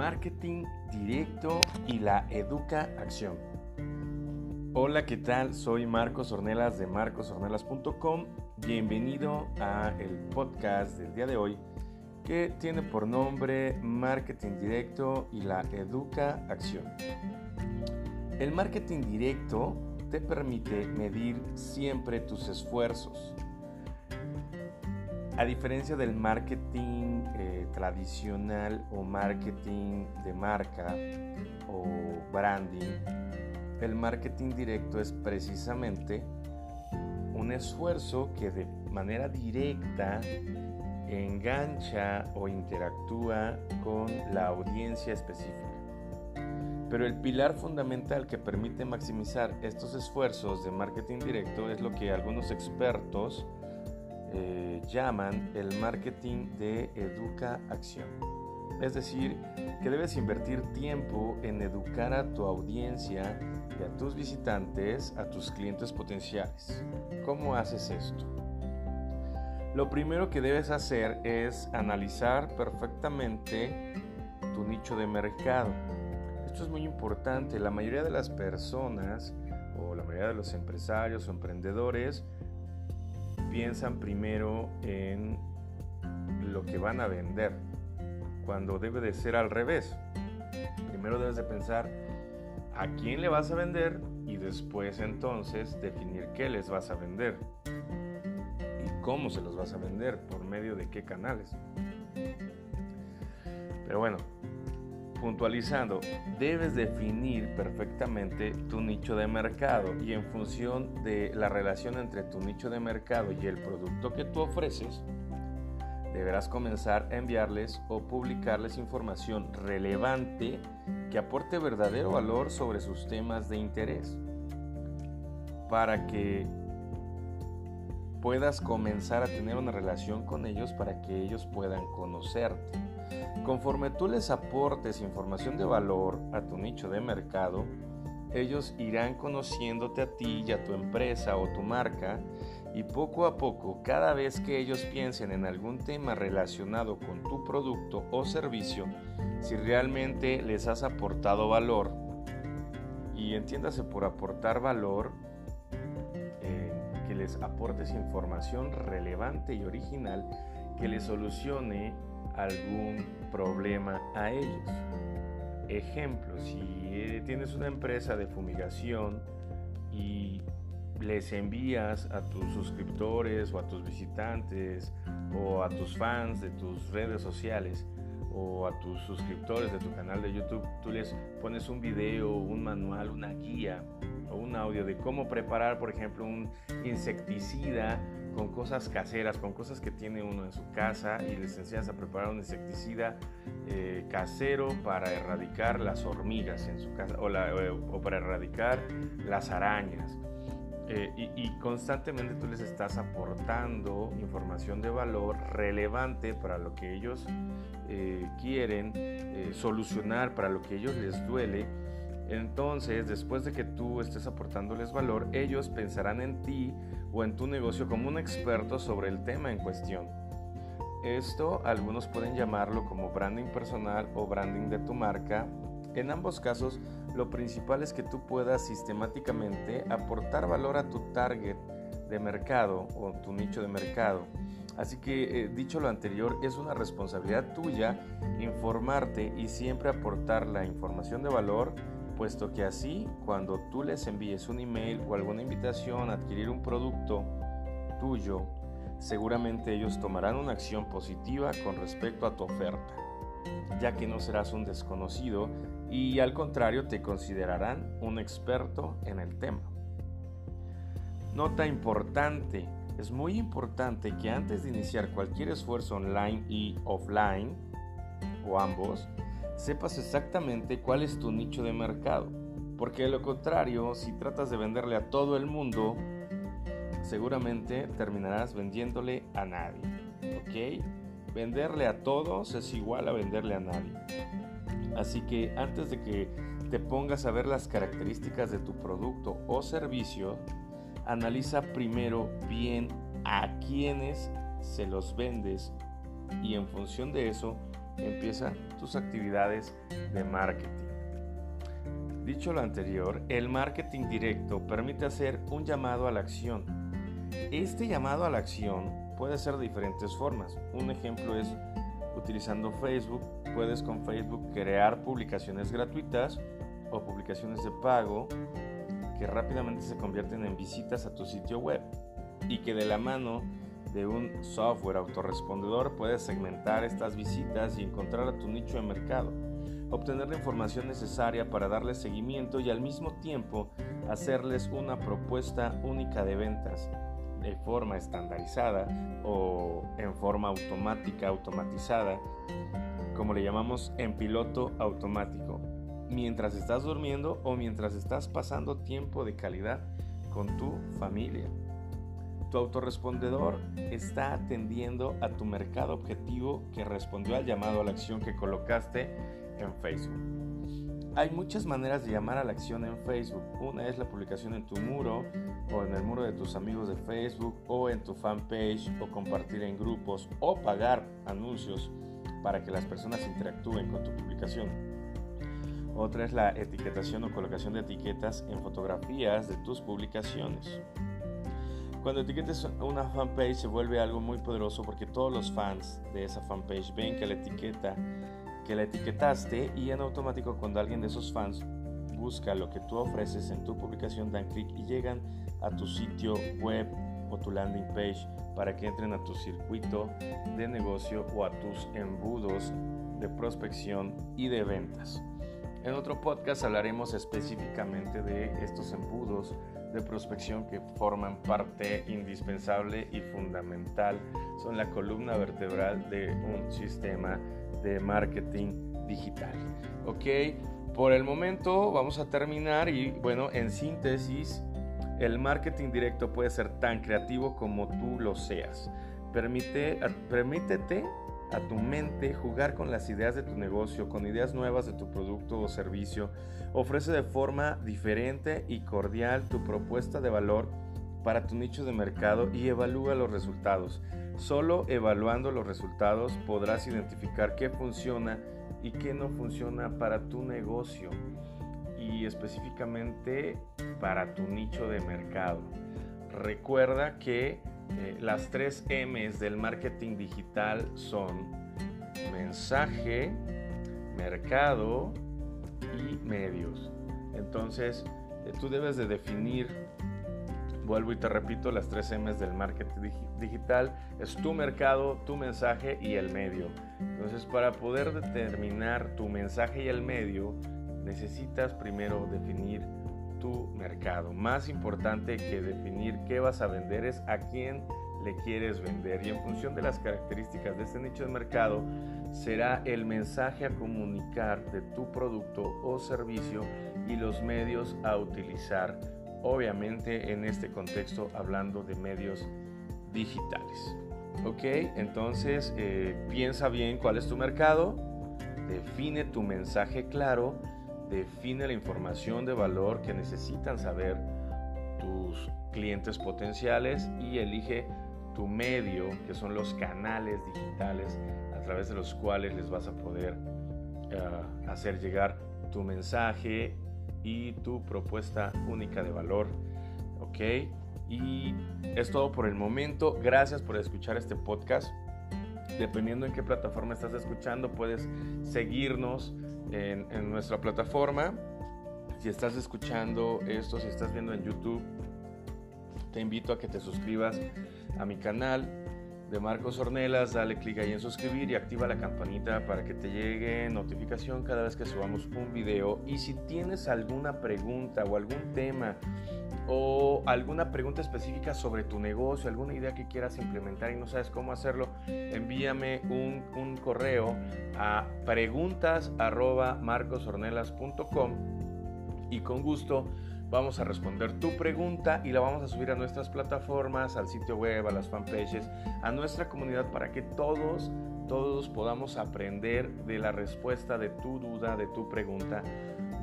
Marketing directo y la Educa Acción. Hola, ¿qué tal? Soy Marcos Ornelas de marcosornelas.com. Bienvenido a el podcast del día de hoy que tiene por nombre Marketing directo y la Educa Acción. El marketing directo te permite medir siempre tus esfuerzos. A diferencia del marketing eh, tradicional o marketing de marca o branding, el marketing directo es precisamente un esfuerzo que de manera directa engancha o interactúa con la audiencia específica. Pero el pilar fundamental que permite maximizar estos esfuerzos de marketing directo es lo que algunos expertos eh, llaman el marketing de educa acción. Es decir, que debes invertir tiempo en educar a tu audiencia y a tus visitantes, a tus clientes potenciales. ¿Cómo haces esto? Lo primero que debes hacer es analizar perfectamente tu nicho de mercado esto es muy importante. La mayoría de las personas o la mayoría de los empresarios o emprendedores piensan primero en lo que van a vender, cuando debe de ser al revés. Primero debes de pensar a quién le vas a vender y después entonces definir qué les vas a vender y cómo se los vas a vender, por medio de qué canales. Pero bueno, Puntualizando, debes definir perfectamente tu nicho de mercado y en función de la relación entre tu nicho de mercado y el producto que tú ofreces, deberás comenzar a enviarles o publicarles información relevante que aporte verdadero valor sobre sus temas de interés para que puedas comenzar a tener una relación con ellos para que ellos puedan conocerte. Conforme tú les aportes información de valor a tu nicho de mercado, ellos irán conociéndote a ti y a tu empresa o tu marca y poco a poco, cada vez que ellos piensen en algún tema relacionado con tu producto o servicio, si realmente les has aportado valor, y entiéndase por aportar valor, eh, que les aportes información relevante y original que les solucione algún problema a ellos. Ejemplo, si tienes una empresa de fumigación y les envías a tus suscriptores o a tus visitantes o a tus fans de tus redes sociales o a tus suscriptores de tu canal de YouTube, tú les pones un video, un manual, una guía o un audio de cómo preparar, por ejemplo, un insecticida con cosas caseras, con cosas que tiene uno en su casa y les enseñas a preparar un insecticida eh, casero para erradicar las hormigas en su casa o, para erradicar las arañas. Eh, y, constantemente tú les estás aportando información de valor relevante para lo que ellos eh, quieren solucionar, para lo que ellos les duele entonces, después de que tú estés aportándoles valor, ellos pensarán en ti o en tu negocio como un experto sobre el tema en cuestión. Esto algunos pueden llamarlo como branding personal o branding de tu marca. En ambos casos, lo principal es que tú puedas sistemáticamente aportar valor a tu target de mercado o tu nicho de mercado. Así que, eh, dicho lo anterior, es una responsabilidad tuya informarte y siempre aportar la información de valor puesto que así cuando tú les envíes un email o alguna invitación a adquirir un producto tuyo, seguramente ellos tomarán una acción positiva con respecto a tu oferta, ya que no serás un desconocido y al contrario te considerarán un experto en el tema. Nota importante, es muy importante que antes de iniciar cualquier esfuerzo online y offline, o ambos, sepas exactamente cuál es tu nicho de mercado. Porque de lo contrario, si tratas de venderle a todo el mundo, seguramente terminarás vendiéndole a nadie. ¿Ok? Venderle a todos es igual a venderle a nadie. Así que antes de que te pongas a ver las características de tu producto o servicio, analiza primero bien a quiénes se los vendes y en función de eso empieza tus actividades de marketing. Dicho lo anterior, el marketing directo permite hacer un llamado a la acción. Este llamado a la acción puede ser de diferentes formas. Un ejemplo es utilizando Facebook. Puedes con Facebook crear publicaciones gratuitas o publicaciones de pago que rápidamente se convierten en visitas a tu sitio web y que de la mano de un software autorrespondedor puedes segmentar estas visitas y encontrar a tu nicho de mercado, obtener la información necesaria para darles seguimiento y al mismo tiempo hacerles una propuesta única de ventas de forma estandarizada o en forma automática, automatizada, como le llamamos en piloto automático, mientras estás durmiendo o mientras estás pasando tiempo de calidad con tu familia. Tu autorrespondedor está atendiendo a tu mercado objetivo que respondió al llamado a la acción que colocaste en Facebook. Hay muchas maneras de llamar a la acción en Facebook. Una es la publicación en tu muro o en el muro de tus amigos de Facebook o en tu fanpage o compartir en grupos o pagar anuncios para que las personas interactúen con tu publicación. Otra es la etiquetación o colocación de etiquetas en fotografías de tus publicaciones. Cuando etiquetes una fanpage se vuelve algo muy poderoso porque todos los fans de esa fanpage ven que la etiqueta que la etiquetaste y en automático cuando alguien de esos fans busca lo que tú ofreces en tu publicación dan clic y llegan a tu sitio web o tu landing page para que entren a tu circuito de negocio o a tus embudos de prospección y de ventas. En otro podcast hablaremos específicamente de estos embudos de prospección que forman parte indispensable y fundamental, son la columna vertebral de un sistema de marketing digital. Ok, por el momento vamos a terminar y bueno, en síntesis, el marketing directo puede ser tan creativo como tú lo seas. Permite, permítete a tu mente jugar con las ideas de tu negocio, con ideas nuevas de tu producto o servicio. Ofrece de forma diferente y cordial tu propuesta de valor para tu nicho de mercado y evalúa los resultados. Solo evaluando los resultados podrás identificar qué funciona y qué no funciona para tu negocio y específicamente para tu nicho de mercado. Recuerda que eh, las tres M's del marketing digital son mensaje, mercado y medios. Entonces, eh, tú debes de definir, vuelvo y te repito, las tres M's del marketing digital. Es tu mercado, tu mensaje y el medio. Entonces, para poder determinar tu mensaje y el medio, necesitas primero definir mercado. Más importante que definir qué vas a vender es a quién le quieres vender y en función de las características de este nicho de mercado será el mensaje a comunicar de tu producto o servicio y los medios a utilizar, obviamente en este contexto hablando de medios digitales. Ok, entonces eh, piensa bien cuál es tu mercado, define tu mensaje claro define la información de valor que necesitan saber tus clientes potenciales y elige tu medio, que son los canales digitales a través de los cuales les vas a poder eh, hacer llegar tu mensaje y tu propuesta única de valor. ¿Ok? Y es todo por el momento. Gracias por escuchar este podcast. Dependiendo en qué plataforma estás escuchando, puedes seguirnos en, nuestra plataforma. Si estás escuchando esto, si estás viendo en YouTube, te invito a que te suscribas a mi canal de Marcos Ornelas, dale clic ahí en suscribir y activa la campanita para que te llegue notificación cada vez que subamos un video. Y si tienes alguna pregunta o algún tema o alguna pregunta específica sobre tu negocio, alguna idea que quieras implementar y no sabes cómo hacerlo, envíame un, un correo a preguntas.marcosornelas.com y con gusto vamos a responder tu pregunta y la vamos a subir a nuestras plataformas, al sitio web, a las fanpages, a nuestra comunidad para que todos, todos podamos aprender de la respuesta de tu duda, de tu pregunta.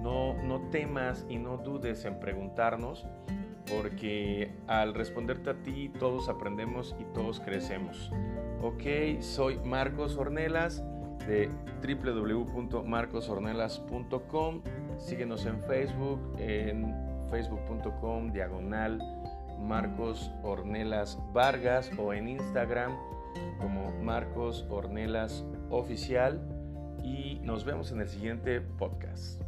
No, temas y no dudes en preguntarnos porque al responderte a ti todos aprendemos y todos crecemos. Ok, soy Marcos Ornelas de www.marcosornelas.com. Síguenos en Facebook, en facebook.com diagonal Marcos Ornelas Vargas o en Instagram como Marcos Ornelas Oficial y nos vemos en el siguiente podcast.